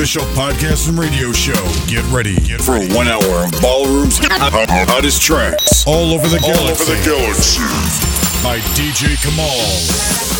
official podcast and radio show. Get ready Get for one hour of ballrooms, hottest tracks all over the galaxy. All over the galaxy by DJ Kamal.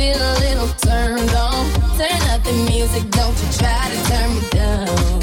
feel a little turned on. Turn up the music, don't you try to turn me down.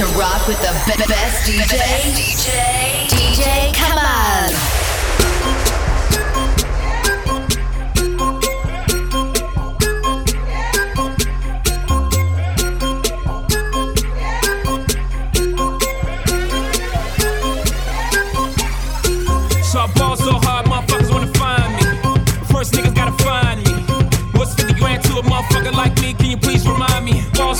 to rock with the be- best DJ. Best DJ. DJ, come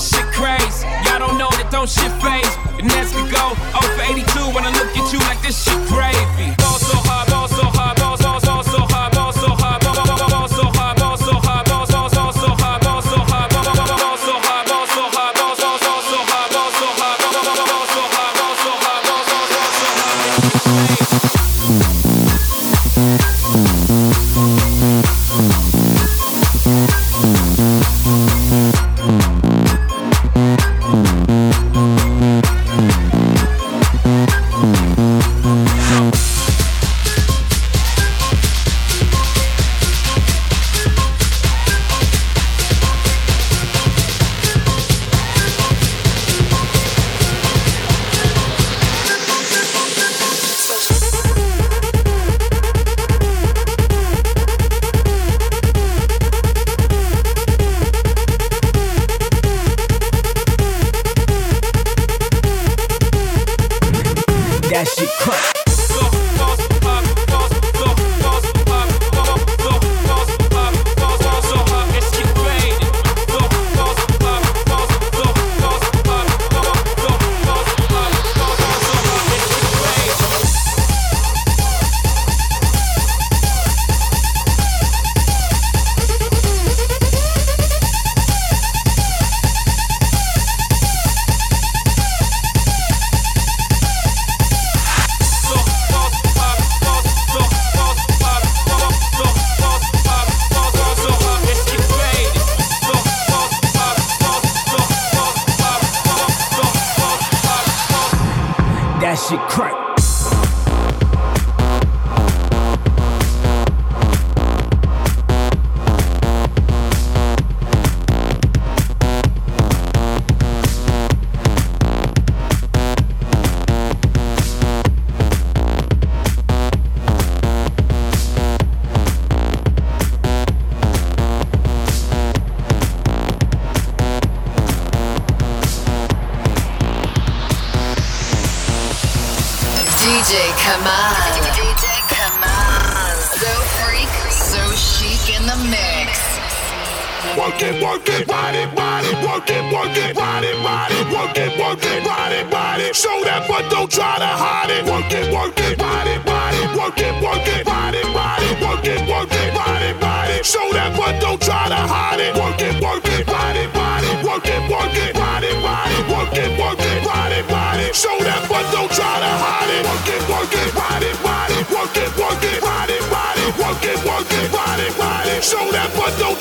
shit crazy. Y'all don't know that don't shit face. Show that, but don't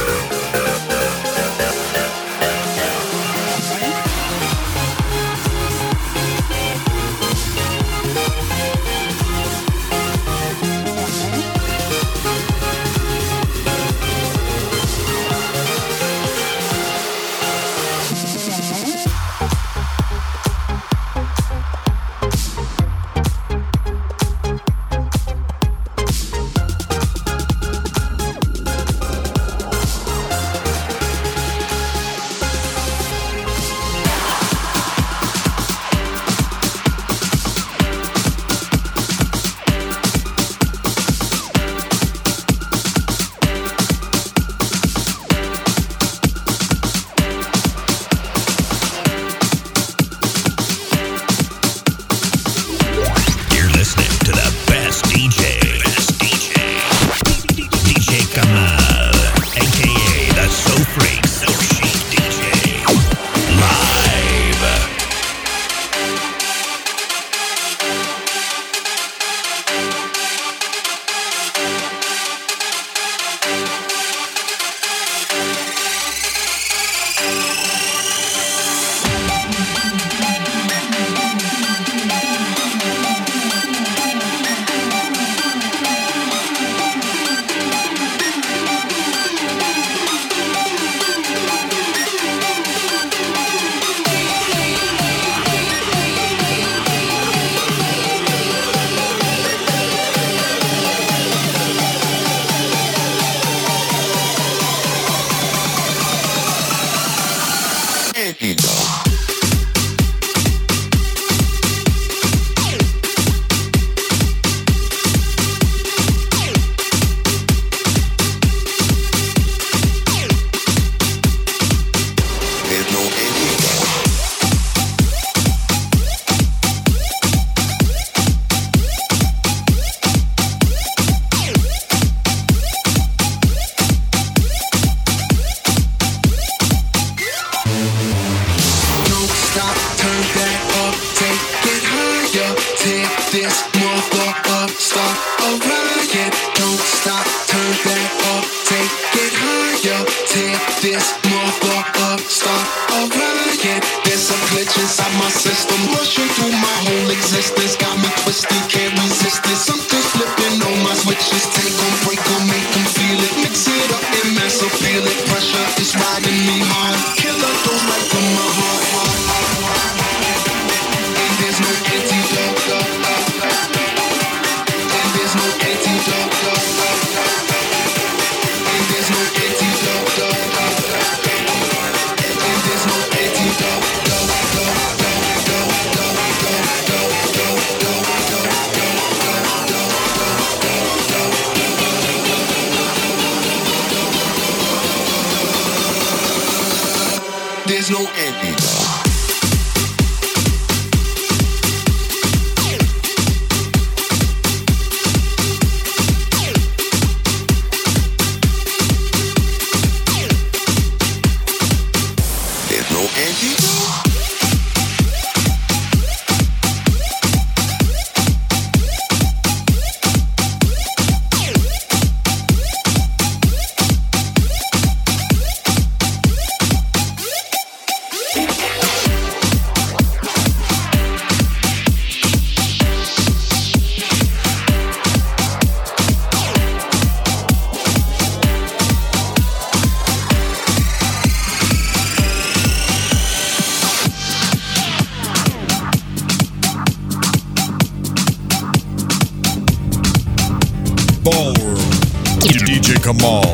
LL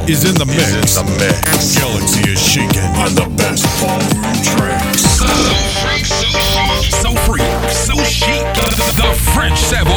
is in the mix. In the mix. Galaxy is shaking on the best ballroom tracks. So, so, chic, so free, so chic, the French Savoy.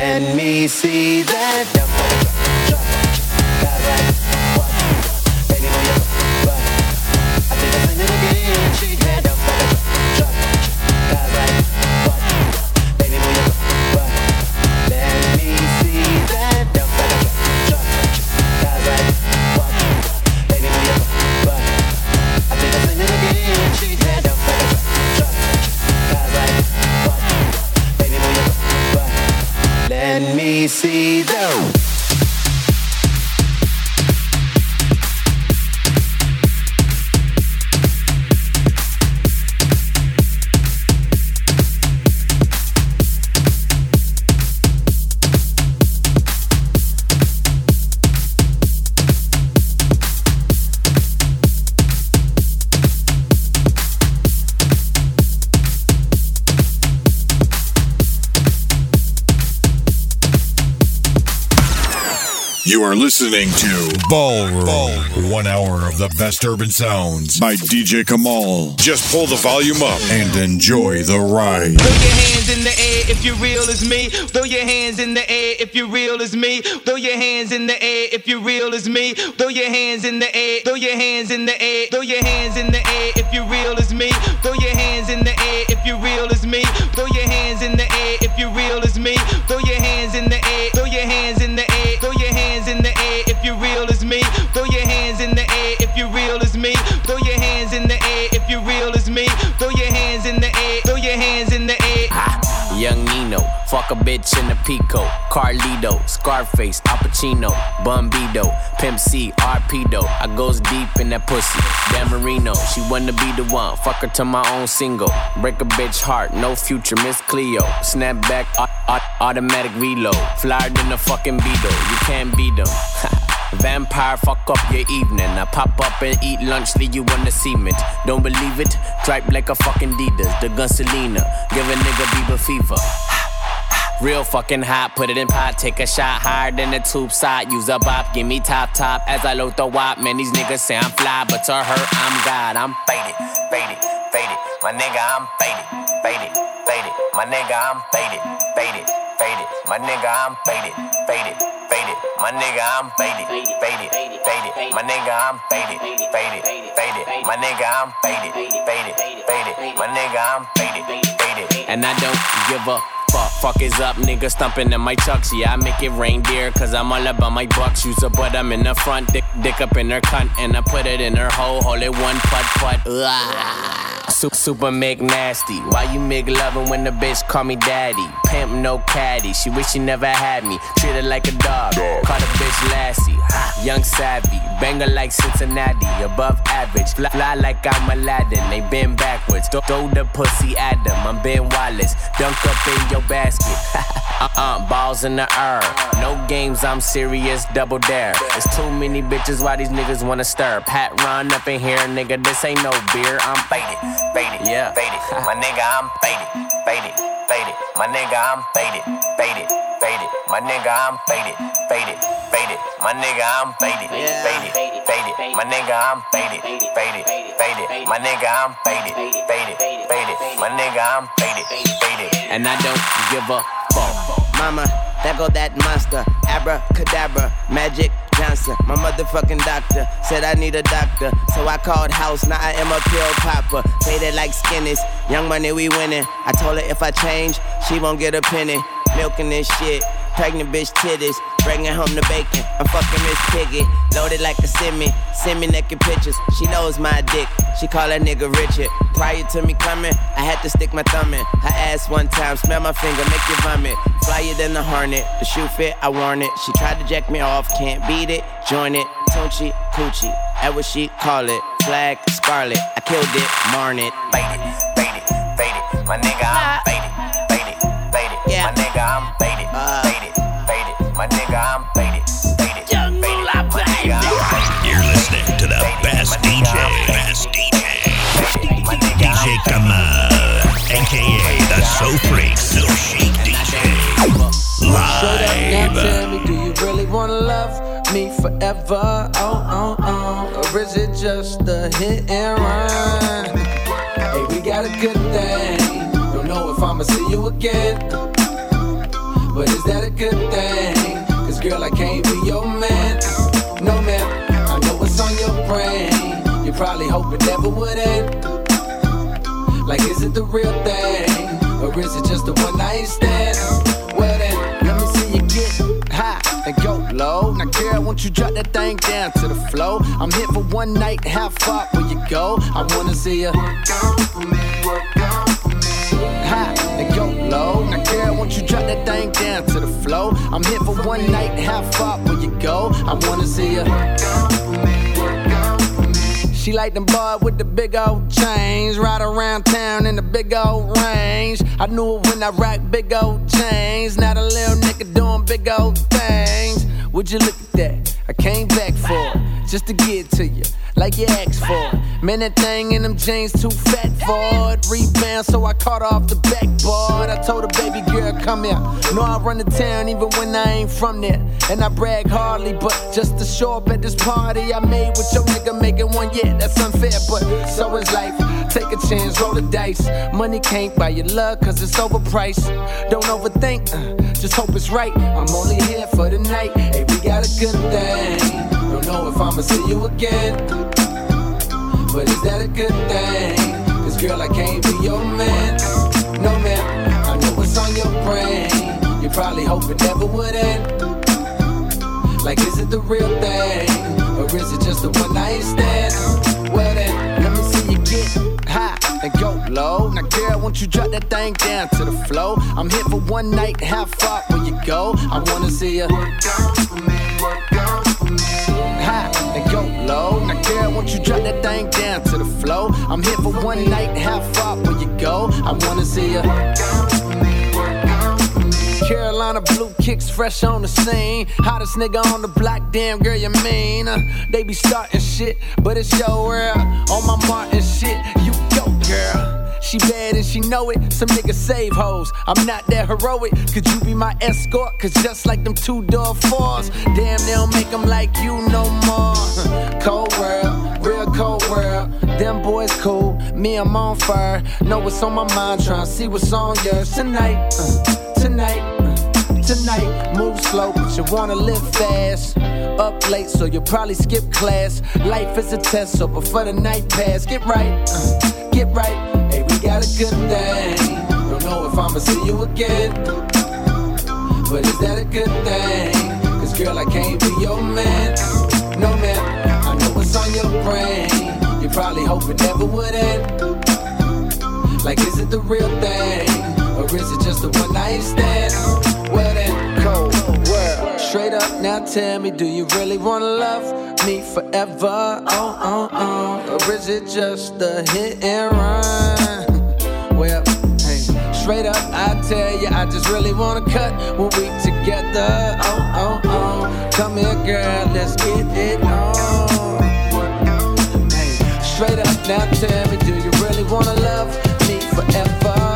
Let me see that. You are listening to Ballroom. One hour of the best urban sounds by DJ Kmal. Just pull the volume up and enjoy the ride. Throw your hands in the air if you're real as me. Throw your hands in the air if you're real as me. Throw your hands in the air if you're real as me. Throw your hands in the air. Throw your hands in the air. Throw your hands in the air if you're real as me. Throw your hands in the air if you're real as me. Throw your hands in the air if you're real as me. Throw your hands in the air. Throw your hands in the if you're real as me. Throw your hands in the air if you're real as me. Throw your hands in the air if you're real as me. Throw your hands in the air. Throw your hands in the air. Young Nino, fuck a bitch in a Pico, Carlito, Scarface, Al Pacino, Bumbido, Pimp C, Arpedo. I goes deep in that pussy. Dan Marino, she wanna be the one. Fuck her to my own single. Break a bitch heart, no future, Miss Cleo. Snap back, au- au- automatic reload. Flyer than a fucking Beetle, you can't beat them. Vampire, fuck up your evening. I pop up and eat lunch, leave you on the cement. Don't believe it? Stripe like a fucking Adidas. The gun Selena, give a nigga Bieber fever. Real fucking hot, put it in pot, take a shot higher than the tube side. Use a bop, give me top top as I load the wop. Man, these niggas say I'm fly, but to her, I'm God. I'm faded, faded, faded. My nigga, I'm faded, faded, faded. My nigga, I'm faded, faded. My nigga, I'm faded, faded, faded. My nigga, I'm faded, faded, faded. My nigga, I'm faded, faded, faded. My nigga, I'm faded, faded, faded. My nigga, I'm faded, faded. And I don't give a fuck. Is up, nigga stumping in my chucks. Yeah, I make it reindeer, cause I'm all about my bucks. Use a butt, I'm in the front, dick, dick up in her cunt, and I put it in her hole, hold it one putt putt. Ugh. Super, super McNasty. Why you make loving when the bitch call me daddy? Pimp no caddy. She wish she never had me. Treat her like a dog. Call the bitch Lassie. Ha, Young savvy. Banger like Cincinnati. Above average. Fly, fly like I'm Aladdin. They been backwards. Throw, throw the pussy at them. I'm Ben Wallace. Dunk up in your basket. uh-uh. Balls in the air. No games. I'm serious. Double dare. There's too many bitches. Why these niggas wanna stir? Pat run up in here, nigga. This ain't no beer. I'm faded. Faded. Yeah. Faded. My nigga, I'm faded. Faded. Faded. My nigga, I'm faded. Faded. Faded. My nigga, I'm faded. Faded. Faded. My nigga, I'm faded. Faded. Faded. My nigga, I'm faded. Faded. Faded. My nigga, I'm faded. Faded. Faded. My nigga, I'm faded. Faded. And I don't give a fuck. Mama, That go that monster. Abracadabra, magic Johnson, my motherfucking doctor, said I need a doctor. So I called house, now I am a pill popper. Faded like skinnies, young money we winning. I told her if I change, she won't get a penny. Milking this shit, pregnant bitch titties, bringing home the bacon. I'm fucking Miss Piggy, loaded like a semi. Send me naked pictures, she knows my dick. She call that nigga Richard. Prior to me coming, I had to stick my thumb in her ass one time, smell my finger, make you vomit. Flyer than the hornet, the shoe fit, I worn it. She tried to jack me off, can't beat it, join it. Tunchi, coochie, that what she call it. Flag, scarlet, I killed it, marn it. Bait it, bait it, bait it. My nigga, I'm So Freak, So Chic DJ, Straight up now, live. tell me, do you really wanna love me forever? Oh, oh, oh. Or is it just a hit and run? Hey, we got a good thing. Don't know if I'ma see you again. But is that a good thing? Cause girl, I can't be your man. No, man. I know what's on your brain. You probably hope it never would end. Like, is it the real thing? Or is it just a one night stand? Well, then, let me see you get high and go low. Now, girl, won't you drop that thing down to the flow? I'm here for one night, how far will you go? I wanna see you. work out for High and go low. Now, girl, won't you drop that thing down to the flow? I'm here for one night, how far will you go? I wanna see you. She like them boy with the big old chains, ride around town in the big old range. I knew it when I rock big old chains. Now the little nigga doing big old things. Would you look at that? I came back for it, just to get to you, like you asked for. Man, that thing in them jeans too fat for it. Rebound, so I caught off the backboard. I told her, baby girl, come here. Know I run the town even when I ain't from there. And I brag hardly, but just to show up at this party I made with your nigga making one, yeah, that's unfair, but so is life. Take a chance, roll the dice. Money can't buy your love, cause it's overpriced. Don't overthink, uh, just hope it's right. I'm only here for the night. Hey, we got a good thing. Don't know if I'ma see you again. But is that a good thing? Cause girl, I can't be your man. No man, I know what's on your brain. You probably hope it never would end. Like, is it the real thing? Or is it just a one night stand? Me see you get high and go low. Now, girl, won't you drop that thing down to the flow? I'm here for one night, how far will you go? I wanna see you. work out for me. High and go low. Now, girl, won't you drop that thing down to the flow? I'm here for one night, how far will you go? I wanna see you. Carolina blue kicks fresh on the scene. Hottest nigga on the block, damn girl, you mean? Uh, they be starting shit, but it's your world. On my Martin shit, you go, girl. She bad and she know it. Some niggas save hoes. I'm not that heroic. Could you be my escort? Cause just like them two door fours, damn, they don't make them like you no more. Cold world, real cold world. Them boys cool, me, I'm on fire. Know what's on my mind, tryna see what's on yours tonight. uh, tonight. Tonight, move slow, but you wanna live fast. Up late, so you'll probably skip class. Life is a test, so before the night pass, get right, uh, get right. Hey, we got a good thing. Don't know if I'ma see you again, but is that a good thing? Cause girl, I can't be your man. No man, I know what's on your brain. You probably hope it never would end. Like, is it the real thing? Or is it just a one night stand? Well then, cold world. Straight up now tell me, do you really wanna love me forever? Oh, oh, oh. Or is it just a hit and run? Well, hey, straight up I tell you, I just really wanna cut when we together. Oh, oh, oh. Come here, girl, let's get it on. Hey, straight up now tell me, do you really wanna love me forever?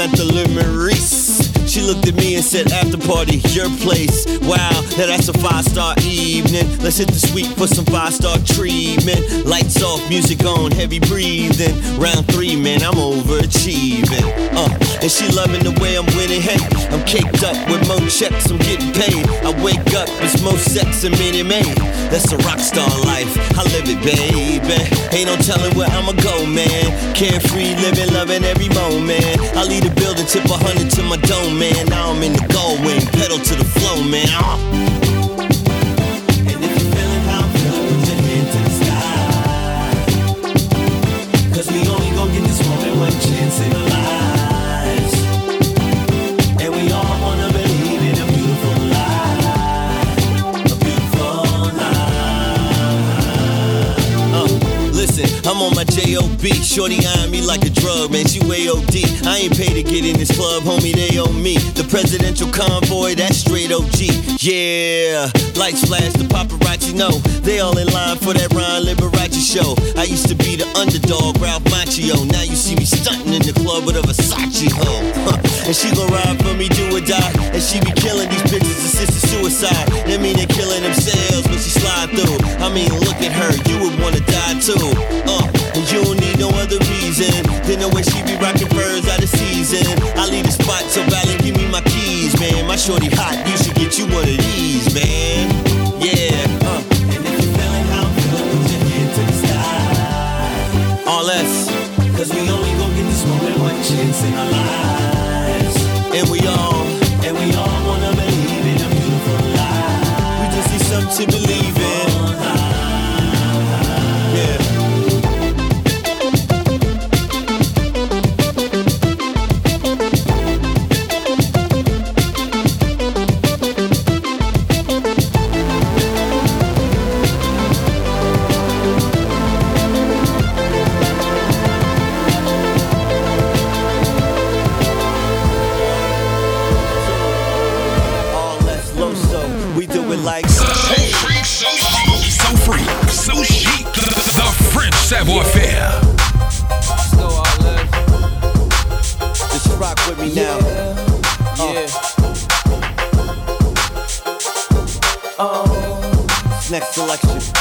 At the Le. She looked at me and said, After party, your place. Wow, that's a five star evening. Let's hit the suite for some five star treatment. Lights off, music on, heavy breathing. Round three, man, I'm overachieving. Uh, and she loving the way I'm winning. Hey, I'm caked up with more checks, I'm getting paid. I wake up, it's more sex and mini made. That's a rock star life, I live it, baby. Ain't no telling where I'ma go, man. Carefree, living, loving every moment. I leave the building, tip a hundred to my dome, man. Now I'm in the gold wing, pedal to the flow, man. Uh. J.O.B. Shorty eyeing me like a drug, man. She way OD. I ain't paid to get in this club, homie. They owe me. The presidential convoy, that's straight OG. Yeah, lights flash, the paparazzi know. They all in line for that Ryan Leslie show. I used to be the underdog, Ralph Macchio. Now you see me stunting in the club with a Versace hoe. And she gon' ride for me, do or die. And she be killing these bitches, assisted suicide. That mean they killing themselves when she slide through. I mean, look at her, you would wanna die too. Uh, and you don't need no other reason than the way she be rocking furs out of season. I leave the spot, so Valley, give me my keys, man. My shorty hot, you should get you one of these, man. Yeah, uh. And if you're feeling how I'm put your hand to the sky. All less, cause we only gon' get this moment one chance in our lives. And we all, and we all wanna believe in a beautiful life. We just need something to believe Next selection.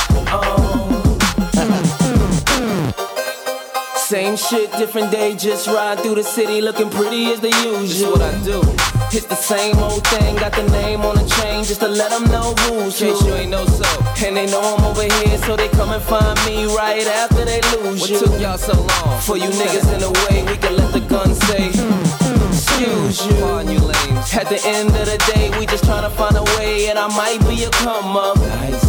Same shit, different day, just ride through the city looking pretty as the usual. what I do. It's the same old thing, got the name on the chain just to let them know who's who. you ain't know so. And they know I'm over here, so they come and find me right after they lose what you. What took y'all so long? For you niggas in the way, we can let the gun say. Excuse you. On you lames. At the end of the day, we just tryna find a way, and I might be a come up. Nice.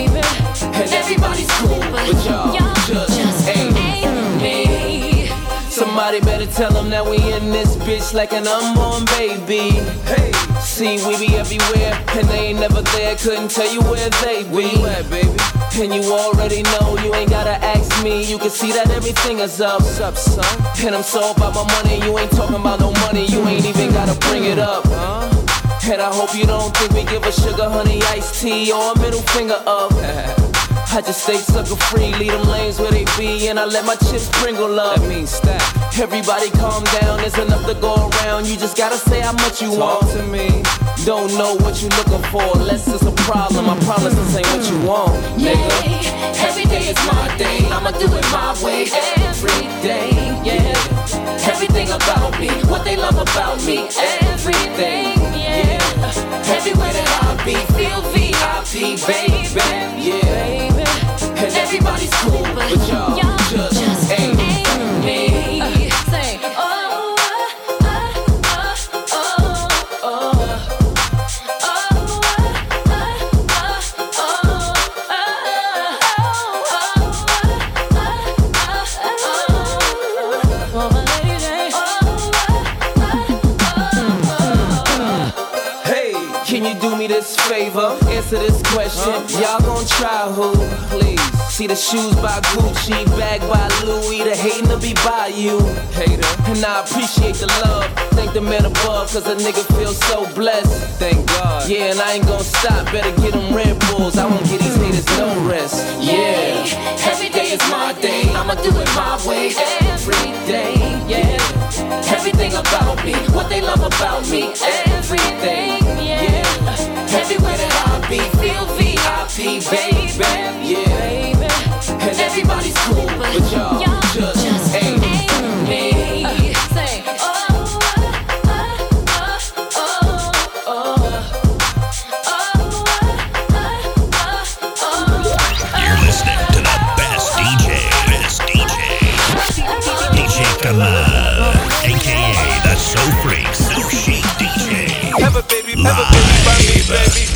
everybody's cool, but y'all just ain't me. Somebody better tell them that we in this bitch like an unborn baby. Hey, see, we be everywhere, and they ain't never there. Couldn't tell you where they be. Where you at, baby? And you already know, you ain't gotta ask me. You can see that everything is up. What's up, son? And I'm so about my money, you ain't talking about no money. You ain't even gotta bring it up. Huh? And I hope you don't think we give a sugar honey iced tea or a middle finger up. I just stay sucker free, leave them lanes where they be, and I let my chips sprinkle up. That means stack. Everybody calm down, there's enough to go around. You just gotta say how much you Talk want to me. Don't know what you're looking for, unless it's a problem. I promise this ain't what you want, Yeah, nigga. every day is my day. I'ma do it my way every day. Yeah, everything about me, what they love about me, everything. Yeah, everywhere that I be, feel VIP, baby. Yeah, Everybody's cool, but y'all just, me. Oh. oh, oh, oh this favor, answer this question. Y'all gon' try who? Please. See the shoes by Gucci, bag by Louis, the hating to be by you. Hater. And I appreciate the love. Thank the man above, cause a nigga feels so blessed. Thank God. Yeah, and I ain't gonna stop. Better get them Red Bulls. I won't get these haters no rest. Yeah. Every day is my day. I'ma do it my way. Every day. Yeah. Everything about me. What they love about me. Everything. Yeah. Everywhere that I be. Feel VIP, baby. Yeah. And everybody's cool, but y'all just ain't me. Say, You're listening to the best DJ, best DJ, DJ Kmal, aka the So Freak, So Chic DJ. Have a baby, have a baby by me, baby,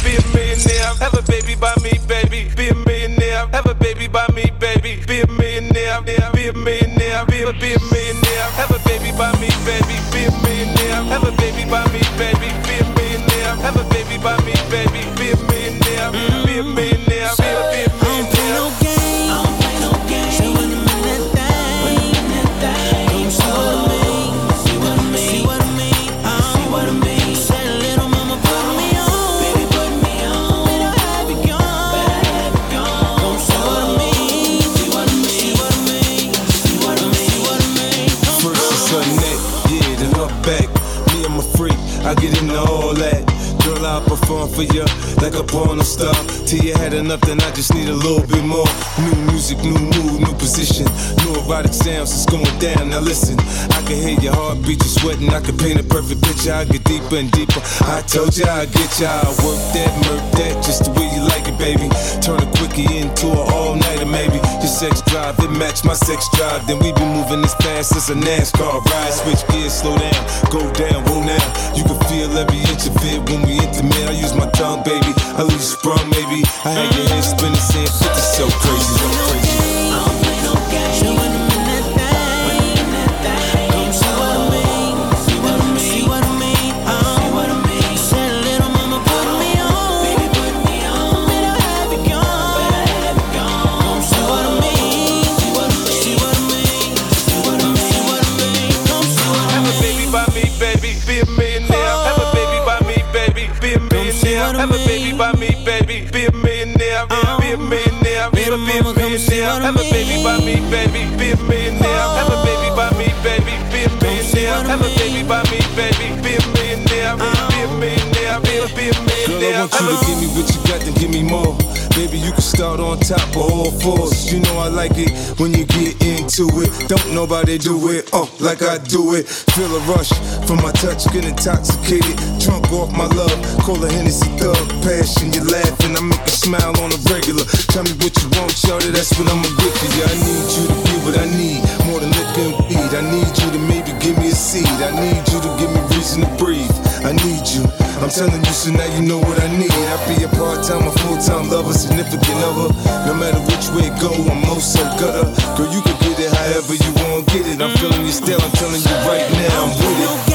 I can hear your heartbeat, you sweating. I can paint a perfect picture. I get deeper and deeper. I told you I'd get you. I work that, murk that, just the way you like it, baby. Turn a quickie into an all nighter, maybe. Your sex drive, it match my sex drive. Then we be moving as fast as a NASCAR ride. Switch gears, slow down, go down, whoa now. You can feel every inch of it when we intimate. I use my tongue, baby. I lose sprung, maybe. I had your head spinning, saying 50 so crazy, so crazy. Have baby, be a millionaire. Have a baby by me, baby, be a millionaire. Have a baby by me, baby, be a millionaire. Be a uh-huh. millionaire, be a a Girl, I want you to give me what you got, then give me more. Baby, you can start on top of all fours. You know I like it when you get into it. Don't nobody do it, oh, like I do it. Feel a rush from my touch, get intoxicated. Drunk off my love, call a Hennessy thug. Passion, you laughing, I make you smile on a regular. Tell me what you want, shorty, that's what I'ma for you. I need you to be what I need, more than liquor and weed. I need you to maybe give me a seed. I need you to give me reason to breathe. I need you. I'm telling you, so now you know what I need. I be a part-time or full-time lover, significant other. No matter which way it go, I'm most so gutter. Girl, you can get it however you want, get it. I'm feeling you still, I'm telling you right now, I'm with it.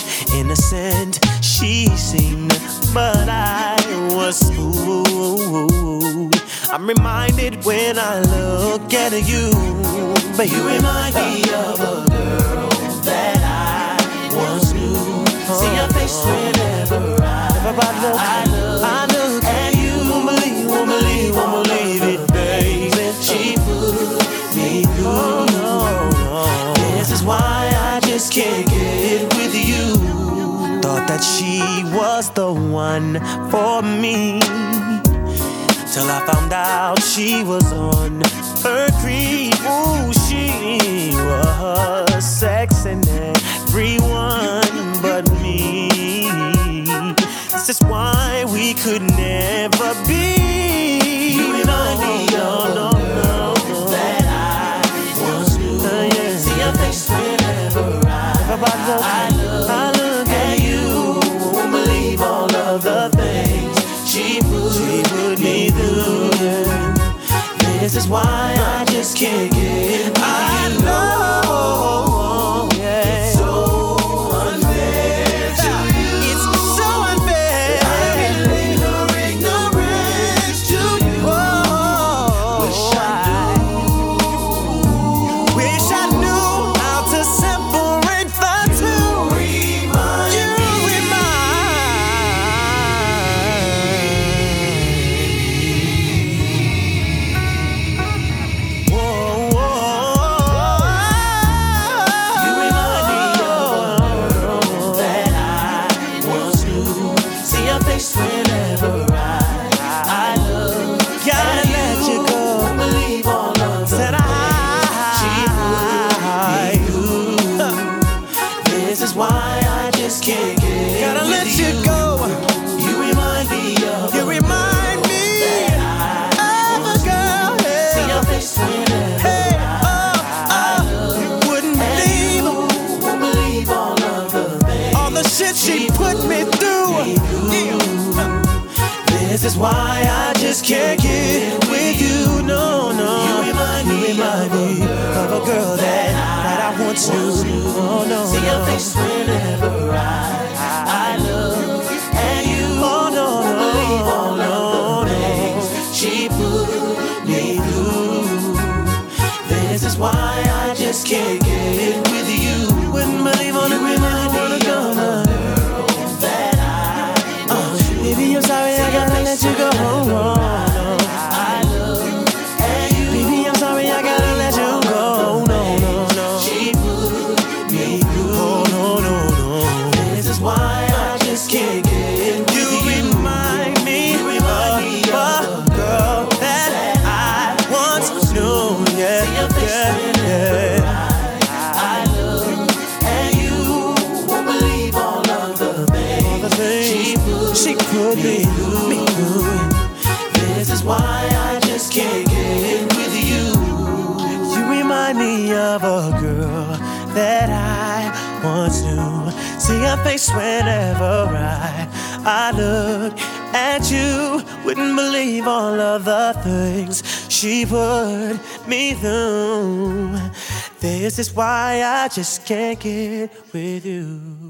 innocent she seemed, but I was fooled. I'm reminded when I look at you, but you remind me of a girl that I once knew. See your face whenever I, I look, I look you. Won't believe, won't believe, won't believe it, baby. She. This is why I just can't get with. Thought that she was the one for me. Till I found out she was on her creep. Ooh, she was sexing everyone but me. This is why we could never be. You remind me of no, no, no, that I once knew. Uh, yeah. See your face whenever I, I, This is why I just can't get. Just can't get with you. No, no. You remind me, you remind me of a girl that, that I want knew. Oh, no. See your face whenever I, I look at you. Oh, no, no. Believe all of the things she put me through. This is why I just can't all of the things she put me through. This is why I just can't get with you.